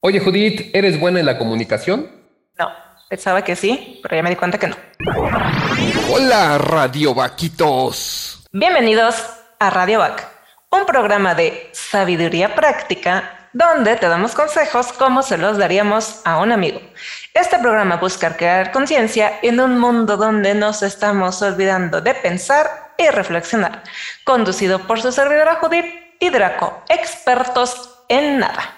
Oye, Judith, ¿eres buena en la comunicación? No, pensaba que sí, pero ya me di cuenta que no. Hola, Radio Vaquitos. Bienvenidos a Radio Vac, un programa de sabiduría práctica donde te damos consejos como se los daríamos a un amigo. Este programa busca crear conciencia en un mundo donde nos estamos olvidando de pensar y reflexionar. Conducido por su servidora Judith y Draco, expertos en nada.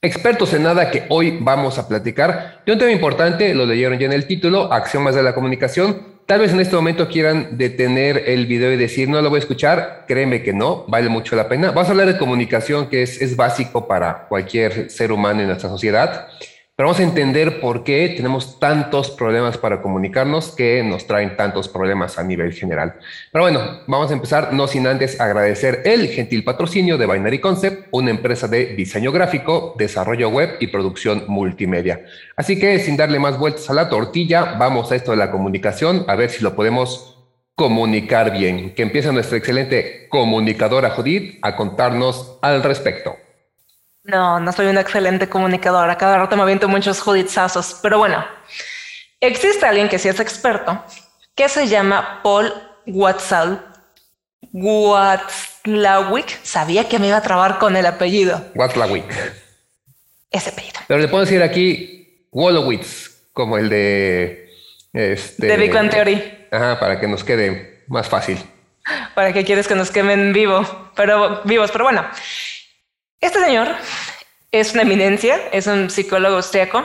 Expertos en nada que hoy vamos a platicar de un tema importante, lo leyeron ya en el título, Acción de la comunicación. Tal vez en este momento quieran detener el video y decir, no lo voy a escuchar, créeme que no, vale mucho la pena. Vamos a hablar de comunicación, que es, es básico para cualquier ser humano en nuestra sociedad. Vamos a entender por qué tenemos tantos problemas para comunicarnos que nos traen tantos problemas a nivel general. Pero bueno, vamos a empezar no sin antes agradecer el gentil patrocinio de Binary Concept, una empresa de diseño gráfico, desarrollo web y producción multimedia. Así que sin darle más vueltas a la tortilla, vamos a esto de la comunicación, a ver si lo podemos comunicar bien. Que empiece nuestra excelente comunicadora Judith a contarnos al respecto. No, no soy una excelente comunicadora. Cada rato me aviento muchos judizazos. Pero bueno, existe alguien que sí es experto, que se llama Paul Watzlawick. Watzlawick. Sabía que me iba a trabar con el apellido. Watzlawick. Ese apellido. Pero le puedo decir aquí Wolowitz, como el de... Este, de Big Bang Theory. Ajá, para que nos quede más fácil. ¿Para qué quieres que nos quemen vivo? Pero vivos, pero bueno. Este señor es una eminencia, es un psicólogo austriaco,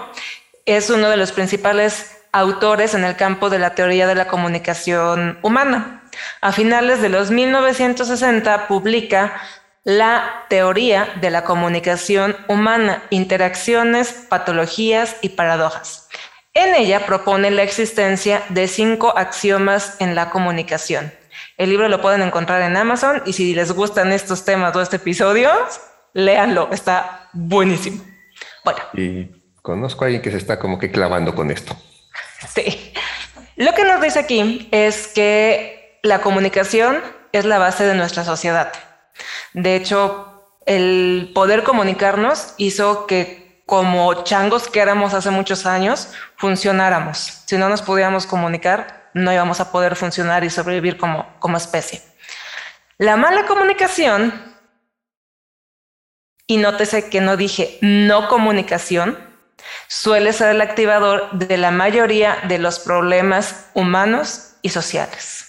es uno de los principales autores en el campo de la teoría de la comunicación humana. A finales de los 1960 publica la teoría de la comunicación humana, interacciones, patologías y paradojas. En ella propone la existencia de cinco axiomas en la comunicación. El libro lo pueden encontrar en Amazon y si les gustan estos temas o este episodio, léanlo, está buenísimo. Bueno. Y conozco a alguien que se está como que clavando con esto. Sí. Lo que nos dice aquí es que la comunicación es la base de nuestra sociedad. De hecho, el poder comunicarnos hizo que como changos que éramos hace muchos años, funcionáramos. Si no nos pudiéramos comunicar, no íbamos a poder funcionar y sobrevivir como, como especie. La mala comunicación y nótese que no dije no comunicación, suele ser el activador de la mayoría de los problemas humanos y sociales.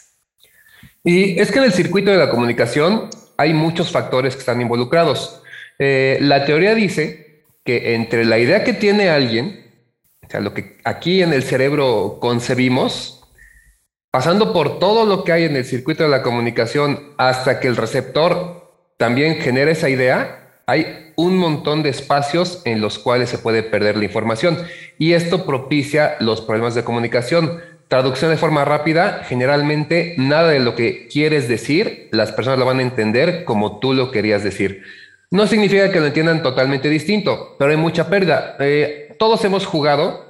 Y es que en el circuito de la comunicación hay muchos factores que están involucrados. Eh, la teoría dice que entre la idea que tiene alguien, o sea, lo que aquí en el cerebro concebimos, pasando por todo lo que hay en el circuito de la comunicación hasta que el receptor también genera esa idea, hay un montón de espacios en los cuales se puede perder la información y esto propicia los problemas de comunicación. Traducción de forma rápida, generalmente nada de lo que quieres decir, las personas lo van a entender como tú lo querías decir. No significa que lo entiendan totalmente distinto, pero hay mucha pérdida. Eh, todos hemos jugado,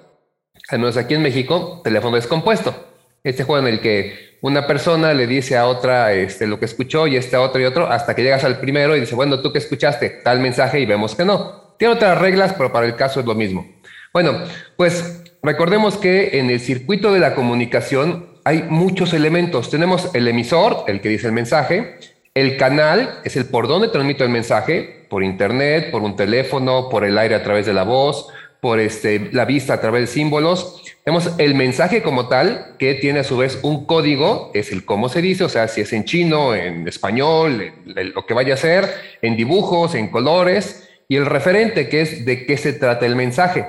al menos aquí en México, teléfono descompuesto. Este juego en el que una persona le dice a otra este, lo que escuchó y este a otro y otro, hasta que llegas al primero y dice, bueno, ¿tú qué escuchaste? Tal mensaje y vemos que no. Tiene otras reglas, pero para el caso es lo mismo. Bueno, pues recordemos que en el circuito de la comunicación hay muchos elementos. Tenemos el emisor, el que dice el mensaje, el canal es el por dónde transmito el mensaje, por internet, por un teléfono, por el aire a través de la voz, por este, la vista a través de símbolos. Tenemos el mensaje como tal, que tiene a su vez un código, es el cómo se dice, o sea, si es en chino, en español, lo que vaya a ser, en dibujos, en colores, y el referente, que es de qué se trata el mensaje.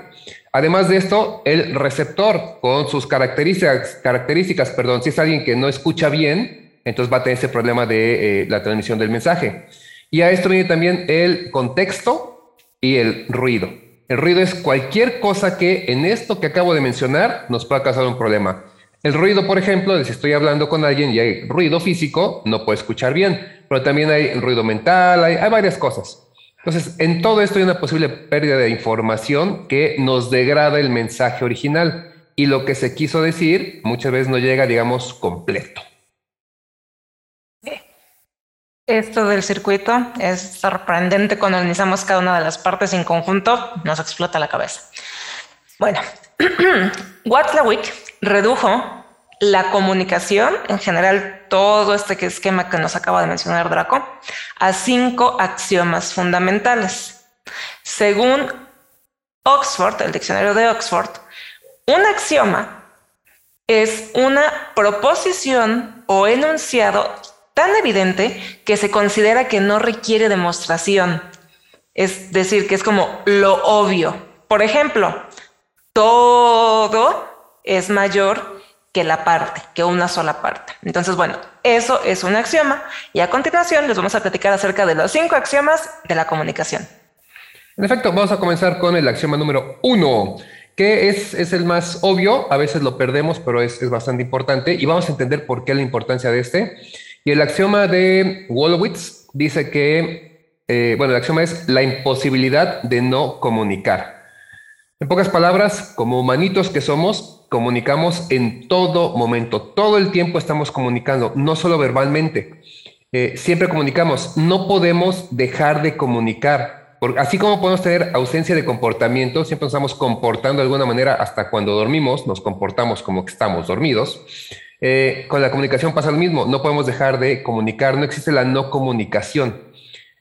Además de esto, el receptor, con sus características, características perdón, si es alguien que no escucha bien, entonces va a tener ese problema de eh, la transmisión del mensaje. Y a esto viene también el contexto y el ruido. El ruido es cualquier cosa que en esto que acabo de mencionar nos pueda causar un problema. El ruido, por ejemplo, si estoy hablando con alguien y hay ruido físico, no puedo escuchar bien, pero también hay ruido mental, hay, varias cosas. Entonces, en todo esto hay una posible pérdida de información que nos degrada el mensaje original y lo que se quiso decir muchas veces no llega, digamos, completo. Esto del circuito es sorprendente cuando analizamos cada una de las partes en conjunto, nos explota la cabeza. Bueno, Watzlawick redujo la comunicación, en general todo este esquema que nos acaba de mencionar Draco, a cinco axiomas fundamentales. Según Oxford, el diccionario de Oxford, un axioma es una proposición o enunciado tan evidente que se considera que no requiere demostración. Es decir, que es como lo obvio. Por ejemplo, todo es mayor que la parte, que una sola parte. Entonces, bueno, eso es un axioma y a continuación les vamos a platicar acerca de los cinco axiomas de la comunicación. En efecto, vamos a comenzar con el axioma número uno, que es, es el más obvio, a veces lo perdemos, pero es, es, bastante importante y vamos a entender por qué la importancia de este. Y el axioma de Wolowitz dice que, eh, bueno, el axioma es la imposibilidad de no comunicar. En pocas palabras, como humanitos que somos, comunicamos en todo momento, todo el tiempo estamos comunicando, no solo verbalmente, eh, siempre comunicamos, no podemos dejar de comunicar. Así como podemos tener ausencia de comportamiento, siempre nos estamos comportando de alguna manera hasta cuando dormimos, nos comportamos como que estamos dormidos. Eh, con la comunicación pasa lo mismo, no podemos dejar de comunicar, no existe la no comunicación.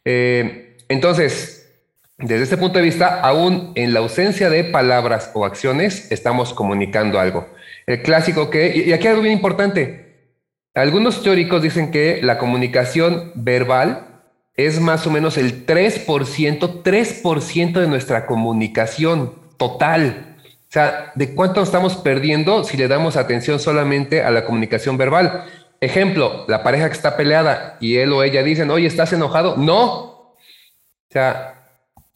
Eh, entonces, desde este punto de vista, aún en la ausencia de palabras o acciones, estamos comunicando algo. El clásico que, y aquí algo bien importante, algunos teóricos dicen que la comunicación verbal es más o menos el 3%, 3% de nuestra comunicación total. O sea, ¿de cuánto estamos perdiendo si le damos atención solamente a la comunicación verbal? Ejemplo, la pareja que está peleada y él o ella dicen, oye, ¿estás enojado? No. O sea,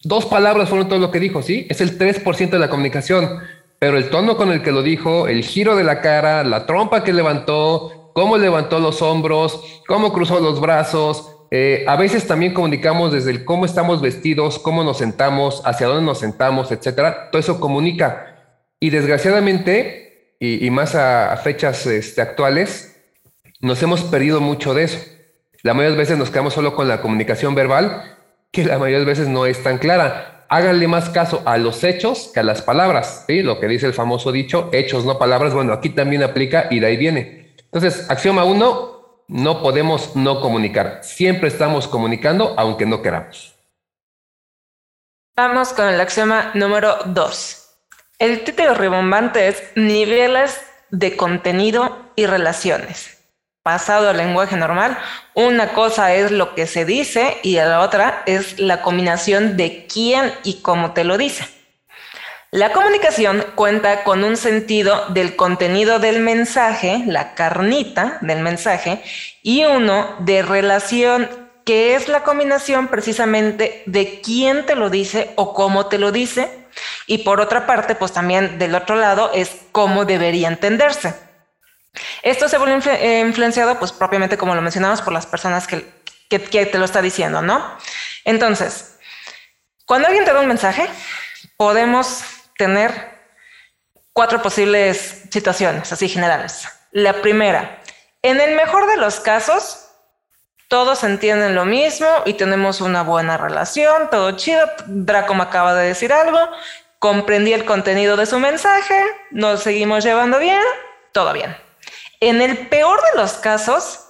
Dos palabras fueron todo lo que dijo, ¿sí? Es el 3% de la comunicación, pero el tono con el que lo dijo, el giro de la cara, la trompa que levantó, cómo levantó los hombros, cómo cruzó los brazos. Eh, a veces también comunicamos desde el cómo estamos vestidos, cómo nos sentamos, hacia dónde nos sentamos, etcétera. Todo eso comunica. Y desgraciadamente, y, más a, fechas este, actuales, nos hemos perdido mucho de eso. La mayoría de veces nos quedamos solo con la comunicación verbal que la mayoría de veces no es tan clara. Háganle más caso a los hechos que a las palabras, ¿sí? Lo que dice el famoso dicho, hechos, no palabras. Bueno, aquí también aplica y de ahí viene. Entonces, axioma uno, no podemos no comunicar. Siempre estamos comunicando, aunque no queramos. Vamos con el axioma número dos. El título rimbombante es niveles de contenido y relaciones pasado al lenguaje normal, una cosa es lo que se dice y la otra es la combinación de quién y cómo te lo dice. La comunicación cuenta con un sentido del contenido del mensaje, la carnita del mensaje, y uno de relación, que es la combinación precisamente de quién te lo dice o cómo te lo dice. Y por otra parte, pues también del otro lado es cómo debería entenderse. Esto se vuelve eh, influenciado, pues propiamente como lo mencionamos, por las personas que, que, te lo está diciendo, ¿no? Entonces, cuando alguien te da un mensaje, podemos tener cuatro posibles situaciones, así generales. La primera, en el mejor de los casos, todos entienden lo mismo y tenemos una buena relación, todo chido. Draco me acaba de decir algo, comprendí el contenido de su mensaje, nos seguimos llevando bien, todo bien. En el peor de los casos,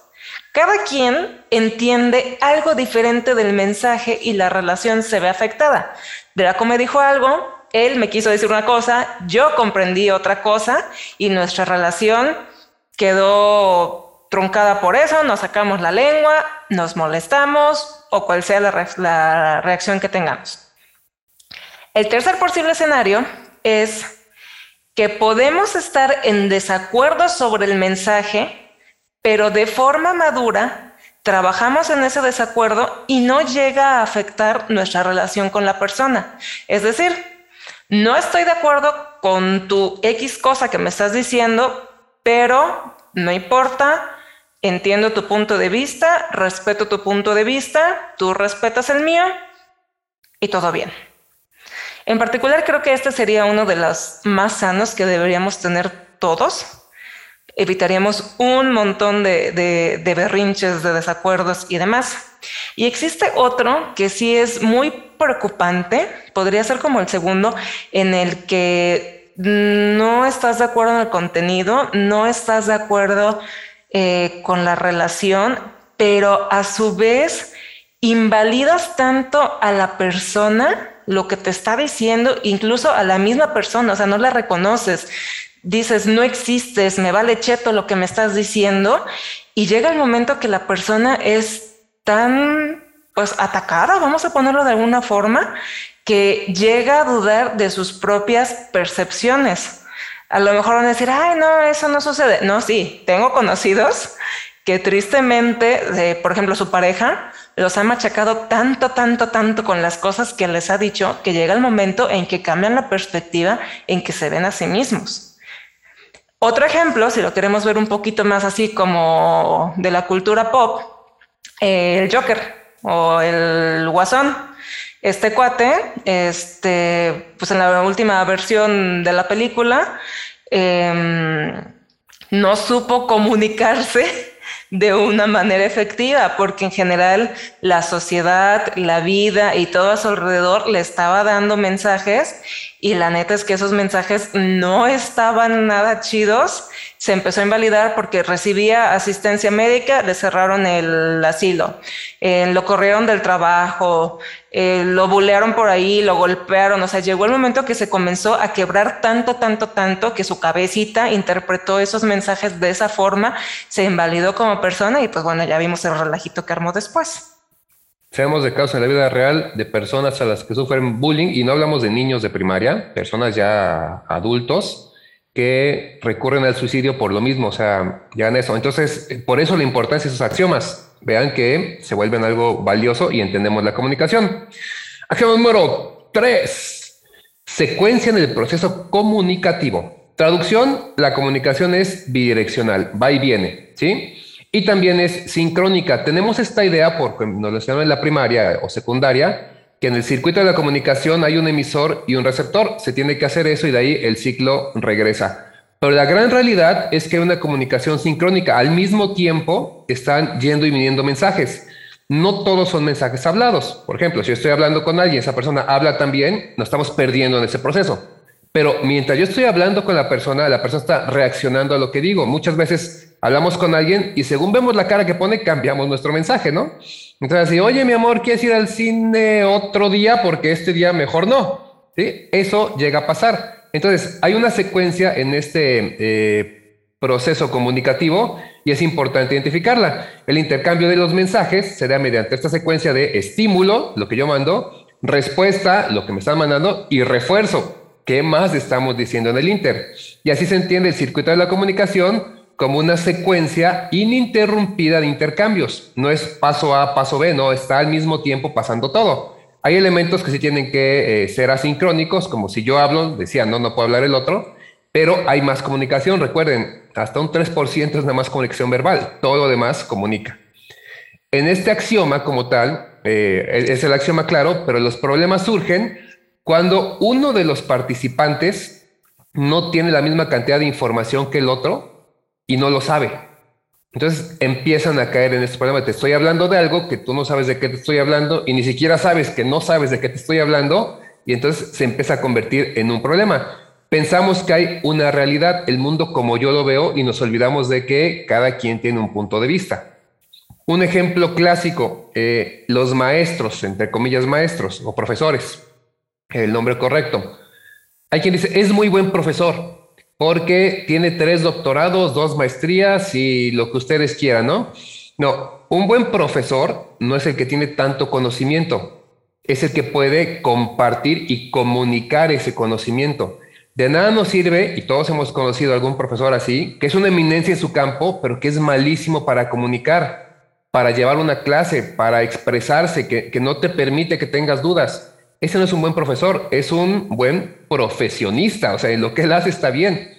cada quien entiende algo diferente del mensaje y la relación se ve afectada. Draco me dijo algo, él me quiso decir una cosa, yo comprendí otra cosa y nuestra relación quedó truncada por eso, nos sacamos la lengua, nos molestamos o cual sea la, reacción que tengamos. El tercer posible escenario es que podemos estar en desacuerdo sobre el mensaje, pero de forma madura trabajamos en ese desacuerdo y no llega a afectar nuestra relación con la persona. Es decir, no estoy de acuerdo con tu X cosa que me estás diciendo, pero no importa, entiendo tu punto de vista, respeto tu punto de vista, tú respetas el mío y todo bien. En particular creo que este sería uno de los más sanos que deberíamos tener todos. evitaríamos un montón de, de, berrinches, de desacuerdos y demás. Y existe otro que sí es muy preocupante, podría ser como el segundo, en el que no estás de acuerdo en el contenido, no estás de acuerdo eh, con la relación, pero a su vez invalidas tanto a la persona lo que te está diciendo, incluso a la misma persona, o sea, no la reconoces dices, no existes, me vale cheto lo que me estás diciendo, y llega el momento que la persona es tan, pues, atacada, vamos a ponerlo de alguna forma, que llega a dudar de sus propias percepciones. A lo mejor van a decir, ay, no, eso no sucede. No, sí, tengo conocidos que tristemente, por ejemplo, su pareja los ha machacado tanto, tanto, tanto con las cosas que les ha dicho que llega el momento en que cambian la perspectiva en que se ven a sí mismos. Otro ejemplo, si lo queremos ver un poquito más así como de la cultura pop, el Joker o el Guasón. Este cuate, este, pues en la última versión de la película, em, no supo comunicarse de una manera efectiva, porque en general la sociedad, la vida y todo a su alrededor le estaba dando mensajes y la neta es que esos mensajes no estaban nada chidos. Se empezó a invalidar porque recibía asistencia médica, le cerraron el asilo, eh, lo corrieron del trabajo, eh, lo bulearon por ahí, lo golpearon. O sea, llegó el momento que se comenzó a quebrar tanto, tanto, tanto que su cabecita interpretó esos mensajes de esa forma, se invalidó como persona y pues bueno, ya vimos el relajito que armó después. Seamos de casos en la vida real de personas a las que sufren bullying y no hablamos de niños de primaria, personas ya adultos que recurren al suicidio por lo mismo, o sea, ya en eso. Entonces, por eso la importancia de esos axiomas. Vean que se vuelven algo valioso y entendemos la comunicación. Axioma número 3. Secuencia en el proceso comunicativo. Traducción, la comunicación es bidireccional, va y viene, ¿sí? Y también es sincrónica. Tenemos esta idea, porque nos lo enseñaron en la primaria o secundaria, que en el circuito de la comunicación hay un emisor y un receptor. Se tiene que hacer eso y de ahí el ciclo regresa. Pero la gran realidad es que hay una comunicación sincrónica. Al mismo tiempo están yendo y viniendo mensajes. No todos son mensajes hablados. Por ejemplo, si yo estoy hablando con alguien, esa persona habla también, nos estamos perdiendo en ese proceso. Pero mientras yo estoy hablando con la persona, la persona está reaccionando a lo que digo. Muchas veces hablamos con alguien y según vemos la cara que pone, cambiamos nuestro mensaje, ¿no? Entonces, si, oye, mi amor, ¿quieres ir al cine otro día? Porque este día mejor no. ¿Sí? Eso llega a pasar. Entonces, hay una secuencia en este eh, proceso comunicativo y es importante identificarla. El intercambio de los mensajes se da mediante esta secuencia de estímulo, lo que yo mando, respuesta, lo que me están mandando, y refuerzo, ¿Qué más estamos diciendo en el Inter? Y así se entiende el circuito de la comunicación como una secuencia ininterrumpida de intercambios. No es paso A, paso B, no, está al mismo tiempo pasando todo. Hay elementos que sí tienen que eh, ser asincrónicos, como si yo hablo, decía, no, no puedo hablar el otro, pero hay más comunicación. Recuerden, hasta un 3% es nada más conexión verbal, todo lo demás comunica. En este axioma como tal, eh, es el axioma claro, pero los problemas surgen cuando uno de los participantes no tiene la misma cantidad de información que el otro y no lo sabe. Entonces empiezan a caer en este problema. Te estoy hablando de algo que tú no sabes de qué te estoy hablando y ni siquiera sabes que no sabes de qué te estoy hablando y entonces se empieza a convertir en un problema. Pensamos que hay una realidad, el mundo como yo lo veo y nos olvidamos de que cada quien tiene un punto de vista. Un ejemplo clásico, eh, los maestros, entre comillas maestros o profesores el nombre correcto. Hay quien dice, es muy buen profesor porque tiene tres doctorados, dos maestrías y lo que ustedes quieran, ¿no? No, un buen profesor no es el que tiene tanto conocimiento, es el que puede compartir y comunicar ese conocimiento. De nada nos sirve, y todos hemos conocido a algún profesor así, que es una eminencia en su campo, pero que es malísimo para comunicar, para llevar una clase, para expresarse, que, que no te permite que tengas dudas ese no es un buen profesor, es un buen profesionista, o sea, lo que él hace está bien.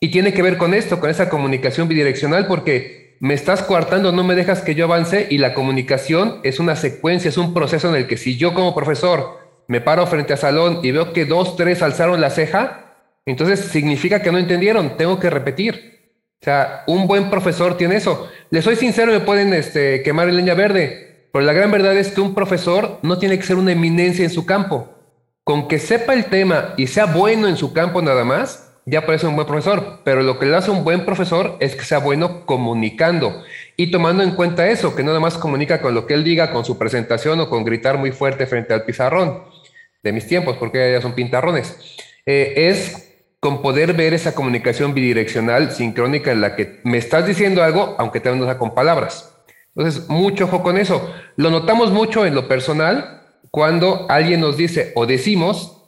Y tiene que ver con esto, con esa comunicación bidireccional, porque me estás coartando, no me dejas que yo avance y la comunicación es una secuencia, es un proceso en el que si yo como profesor me paro frente al salón y veo que dos, tres alzaron la ceja, entonces significa que no entendieron, tengo que repetir. O sea, un buen profesor tiene eso. Les soy sincero, me pueden este, quemar el leña verde, pero la gran verdad es que un profesor no tiene que ser una eminencia en su campo. Con que sepa el tema y sea bueno en su campo nada más, ya parece un buen profesor. Pero lo que le hace un buen profesor es que sea bueno comunicando y tomando en cuenta eso, que nada más comunica con lo que él diga, con su presentación o con gritar muy fuerte frente al pizarrón de mis tiempos, porque ya son pintarrones. Eh, es con poder ver esa comunicación bidireccional, sincrónica, en la que me estás diciendo algo, aunque te no con palabras. Entonces, mucho ojo con eso. Lo notamos mucho en lo personal cuando alguien nos dice o decimos,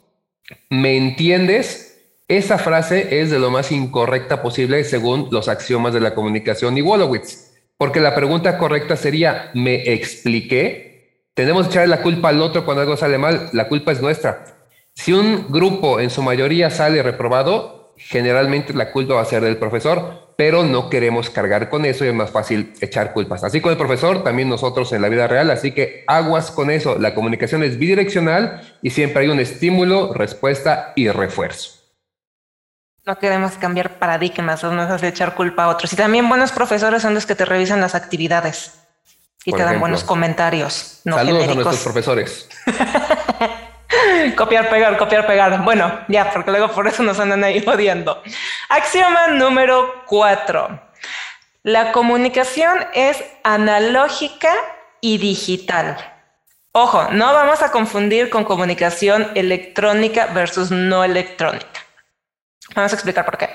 ¿me entiendes? Esa frase es de lo más incorrecta posible según los axiomas de la comunicación y Wolowitz. Porque la pregunta correcta sería, ¿me expliqué? Tenemos que echarle la culpa al otro cuando algo sale mal. La culpa es nuestra. Si un grupo en su mayoría sale reprobado, generalmente la culpa va a ser del profesor, pero no queremos cargar con eso y es más fácil echar culpas. Así con el profesor, también nosotros en la vida real, así que aguas con eso. La comunicación es bidireccional y siempre hay un estímulo, respuesta y refuerzo. No queremos cambiar paradigmas, no es de echar culpa a otros. Y también buenos profesores son los que te revisan las actividades y te dan buenos comentarios. No Saludos a nuestros profesores. copiar, pegar, copiar, pegar. Bueno, ya, porque luego por eso nos andan ahí odiando. Axioma número cuatro. La comunicación es analógica y digital. Ojo, no vamos a confundir con comunicación electrónica versus no electrónica. Vamos a explicar por qué.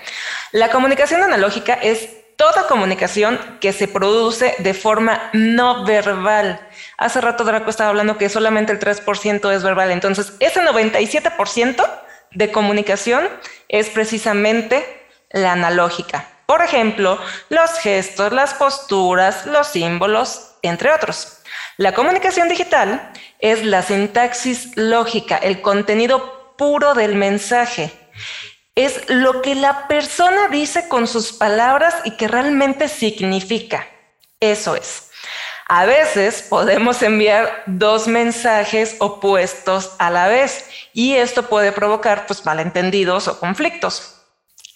La comunicación analógica es toda comunicación que se produce de forma no verbal. Hace rato Draco estaba hablando que solamente el 3% es verbal, entonces ese 97% de comunicación es precisamente la analógica. Por ejemplo, los gestos, las posturas, los símbolos, entre otros. La comunicación digital es la sintaxis lógica, el contenido puro del mensaje es lo que la persona dice con sus palabras y que realmente significa. Eso es. A veces podemos enviar dos mensajes opuestos a la vez y esto puede provocar pues malentendidos o conflictos.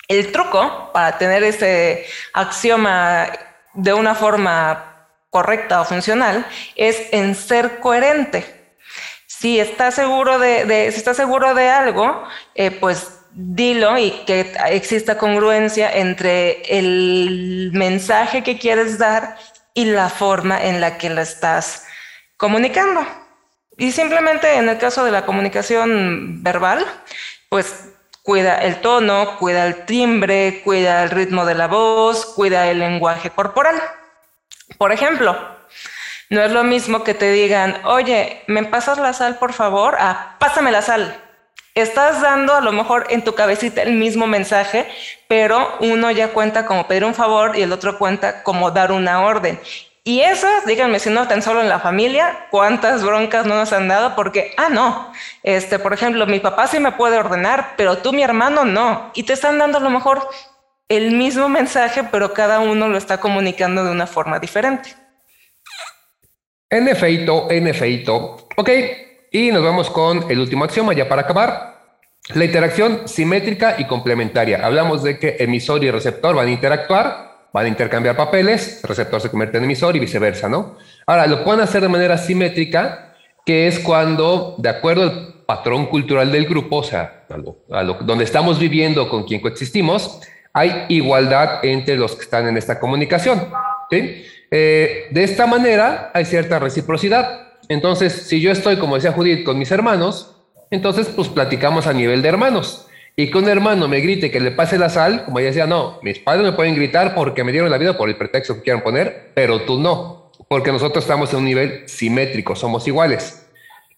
El truco para tener ese axioma de una forma correcta o funcional es en ser coherente. Si está seguro de, si seguro de algo, eh, pues dilo y que exista congruencia entre el mensaje que quieres dar y la forma en la que lo estás comunicando. Y simplemente en el caso de la comunicación verbal, pues cuida el tono, cuida el timbre, cuida el ritmo de la voz, cuida el lenguaje corporal. Por ejemplo, no es lo mismo que te digan, oye, ¿me pasas la sal, por favor? Ah, pásame la sal. Estás dando a lo mejor en tu cabecita el mismo mensaje, pero uno ya cuenta como pedir un favor y el otro cuenta como dar una orden. Y esas, díganme si no tan solo en la familia, cuántas broncas no nos han dado porque, ah, no, este, por ejemplo, mi papá sí me puede ordenar, pero tú, mi hermano, no. Y te están dando a lo mejor el mismo mensaje, pero cada uno lo está comunicando de una forma diferente. En efecto, en efecto. Ok, y nos vamos con el último axioma ya para acabar. La interacción simétrica y complementaria. Hablamos de que emisor y receptor van a interactuar, van a intercambiar papeles, el receptor se convierte en emisor y viceversa, ¿no? Ahora, lo pueden hacer de manera simétrica, que es cuando, de acuerdo al patrón cultural del grupo, o sea, a lo, donde estamos viviendo, con quien coexistimos, hay igualdad entre los que están en esta comunicación. ¿sí? Eh, de esta manera hay cierta reciprocidad. Entonces, si yo estoy, como decía Judith, con mis hermanos, entonces pues platicamos a nivel de hermanos. Y que un hermano me grite que le pase la sal, como ella decía, no, mis padres me pueden gritar porque me dieron la vida por el pretexto que quieran poner, pero tú no, porque nosotros estamos en un nivel simétrico, somos iguales.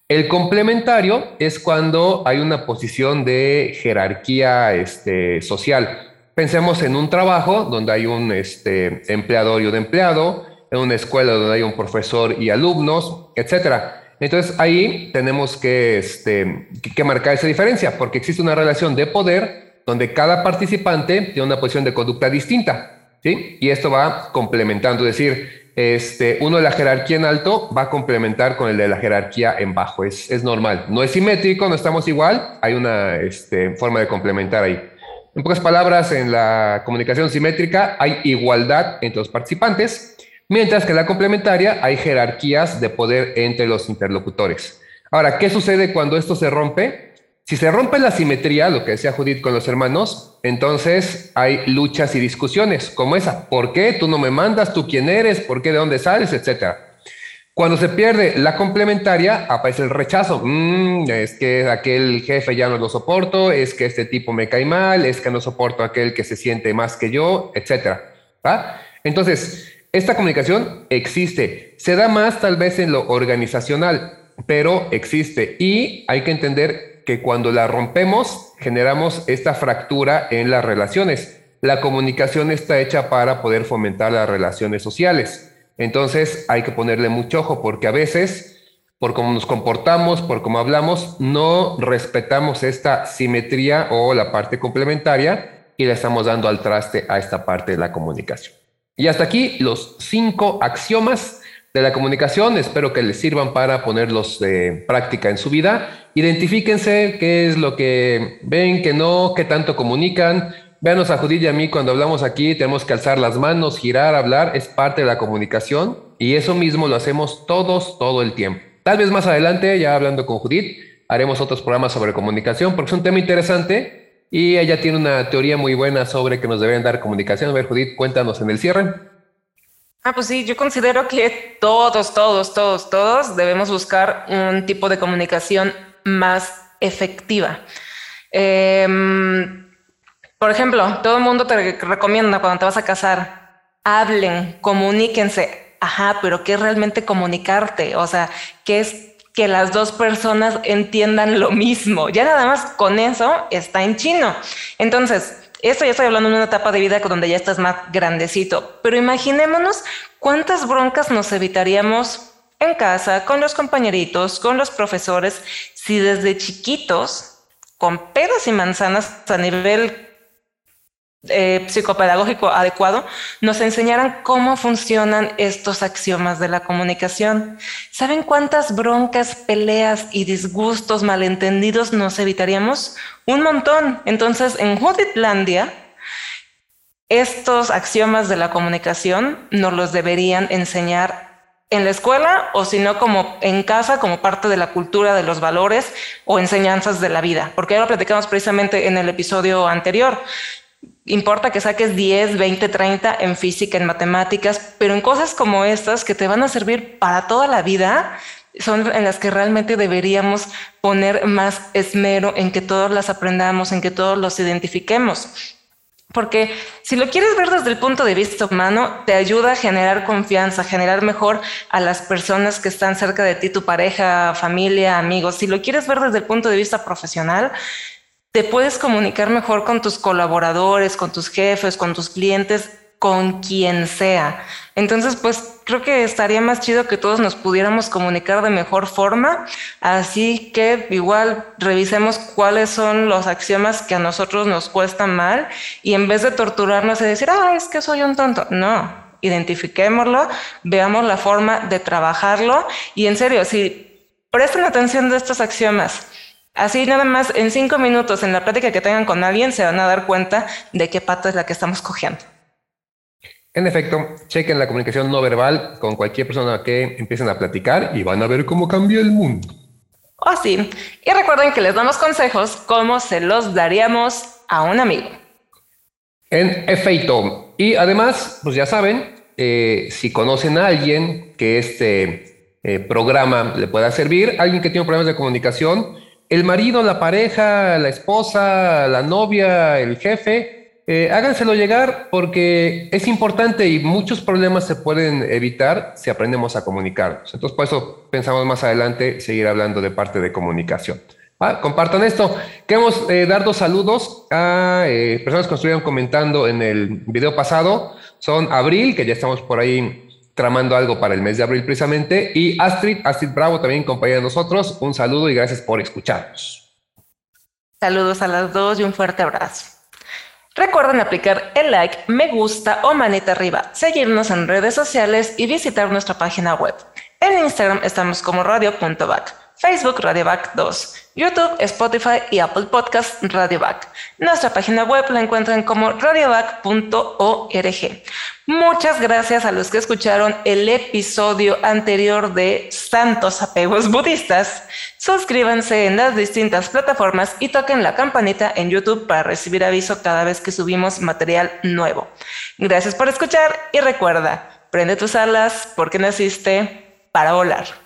El complementario es cuando hay una posición de jerarquía este, social. Pensemos en un trabajo donde hay un este, empleador y un empleado, en una escuela donde hay un profesor y alumnos, etcétera. Entonces ahí tenemos que, este, que marcar esa diferencia, porque existe una relación de poder donde cada participante tiene una posición de conducta distinta, ¿sí? Y esto va complementando, es decir, este, uno de la jerarquía en alto va a complementar con el de la jerarquía en bajo, es, es normal. No es simétrico, no estamos igual, hay una este, forma de complementar ahí. En pocas palabras, en la comunicación simétrica hay igualdad entre los participantes, mientras que en la complementaria hay jerarquías de poder entre los interlocutores. Ahora, ¿qué sucede cuando esto se rompe? Si se rompe la simetría, lo que decía Judith con los hermanos, entonces hay luchas y discusiones como esa. ¿Por qué tú no me mandas? ¿Tú quién eres? ¿Por qué de dónde sales? Etcétera. Cuando se pierde la complementaria, aparece el rechazo. Mm, es que aquel jefe ya no lo soporto, es que este tipo me cae mal, es que no soporto a aquel que se siente más que yo, etc. Entonces, esta comunicación existe. Se da más tal vez en lo organizacional, pero existe. Y hay que entender que cuando la rompemos, generamos esta fractura en las relaciones. La comunicación está hecha para poder fomentar las relaciones sociales. Entonces hay que ponerle mucho ojo porque a veces, por cómo nos comportamos, por cómo hablamos, no respetamos esta simetría o la parte complementaria y le estamos dando al traste a esta parte de la comunicación. Y hasta aquí los cinco axiomas de la comunicación. Espero que les sirvan para ponerlos de práctica en su vida. Identifíquense qué es lo que ven, qué no, qué tanto comunican, Véanos a Judith y a mí cuando hablamos aquí, tenemos que alzar las manos, girar, hablar, es parte de la comunicación y eso mismo lo hacemos todos, todo el tiempo. Tal vez más adelante, ya hablando con Judith, haremos otros programas sobre comunicación porque es un tema interesante y ella tiene una teoría muy buena sobre que nos deben dar comunicación. A ver, Judith, cuéntanos en el cierre. Ah, pues sí, yo considero que todos, todos, todos, todos debemos buscar un tipo de comunicación más efectiva. Eh, por ejemplo, todo el mundo te recomienda cuando te vas a casar, hablen, comuníquense. Ajá, pero ¿qué es realmente comunicarte? O sea, ¿qué es que las dos personas entiendan lo mismo? Ya nada más con eso está en chino. Entonces, esto ya estoy hablando de una etapa de vida donde ya estás más grandecito, pero imaginémonos cuántas broncas nos evitaríamos en casa, con los compañeritos, con los profesores, si desde chiquitos, con peras y manzanas a nivel eh, psicopedagógico adecuado, nos enseñaran cómo funcionan estos axiomas de la comunicación. ¿Saben cuántas broncas, peleas y disgustos malentendidos nos evitaríamos? Un montón. Entonces, en Judithlandia, estos axiomas de la comunicación nos los deberían enseñar en la escuela o si no como en casa como parte de la cultura de los valores o enseñanzas de la vida, porque ya lo platicamos precisamente en el episodio anterior. Importa que saques 10, 20, 30 en física, en matemáticas, pero en cosas como estas que te van a servir para toda la vida, son en las que realmente deberíamos poner más esmero en que todos las aprendamos, en que todos los identifiquemos. Porque si lo quieres ver desde el punto de vista humano, te ayuda a generar confianza, a generar mejor a las personas que están cerca de ti, tu pareja, familia, amigos. Si lo quieres ver desde el punto de vista profesional, te puedes comunicar mejor con tus colaboradores, con tus jefes, con tus clientes, con quien sea. Entonces, pues creo que estaría más chido que todos nos pudiéramos comunicar de mejor forma. Así que igual revisemos cuáles son los axiomas que a nosotros nos cuestan mal y en vez de torturarnos y decir, ah, es que soy un tonto. No, identifiquémoslo, veamos la forma de trabajarlo y en serio, si prestan atención de estos axiomas, Así nada más en cinco minutos en la plática que tengan con alguien se van a dar cuenta de qué pata es la que estamos cogiendo. En efecto, chequen la comunicación no verbal con cualquier persona que empiecen a platicar y van a ver cómo cambia el mundo. Oh, sí. Y recuerden que les damos consejos como se los daríamos a un amigo. En efecto. Y además, pues ya saben, eh, si conocen a alguien que este eh, programa le pueda servir, alguien que tiene problemas de comunicación, el marido, la pareja, la esposa, la novia, el jefe, eh, háganselo llegar porque es importante y muchos problemas se pueden evitar si aprendemos a comunicarnos. Entonces, por eso pensamos más adelante seguir hablando de parte de comunicación. Ah, compartan esto. Queremos eh, dar dos saludos a eh, personas que estuvieron comentando en el video pasado. Son Abril, que ya estamos por ahí tramando algo para el mes de abril precisamente. Y Astrid, Astrid Bravo también compañía de nosotros. Un saludo y gracias por escucharnos. Saludos a las dos y un fuerte abrazo. Recuerden aplicar el like, me gusta o manita arriba, seguirnos en redes sociales y visitar nuestra página web. En Instagram estamos como radio.back. Facebook Radiovac 2, YouTube, Spotify y Apple Podcast Radiovac. Nuestra página web la encuentran como radiovac.org. Muchas gracias a los que escucharon el episodio anterior de Santos Apegos Budistas. Suscríbanse en las distintas plataformas y toquen la campanita en YouTube para recibir aviso cada vez que subimos material nuevo. Gracias por escuchar y recuerda, prende tus alas porque naciste para volar.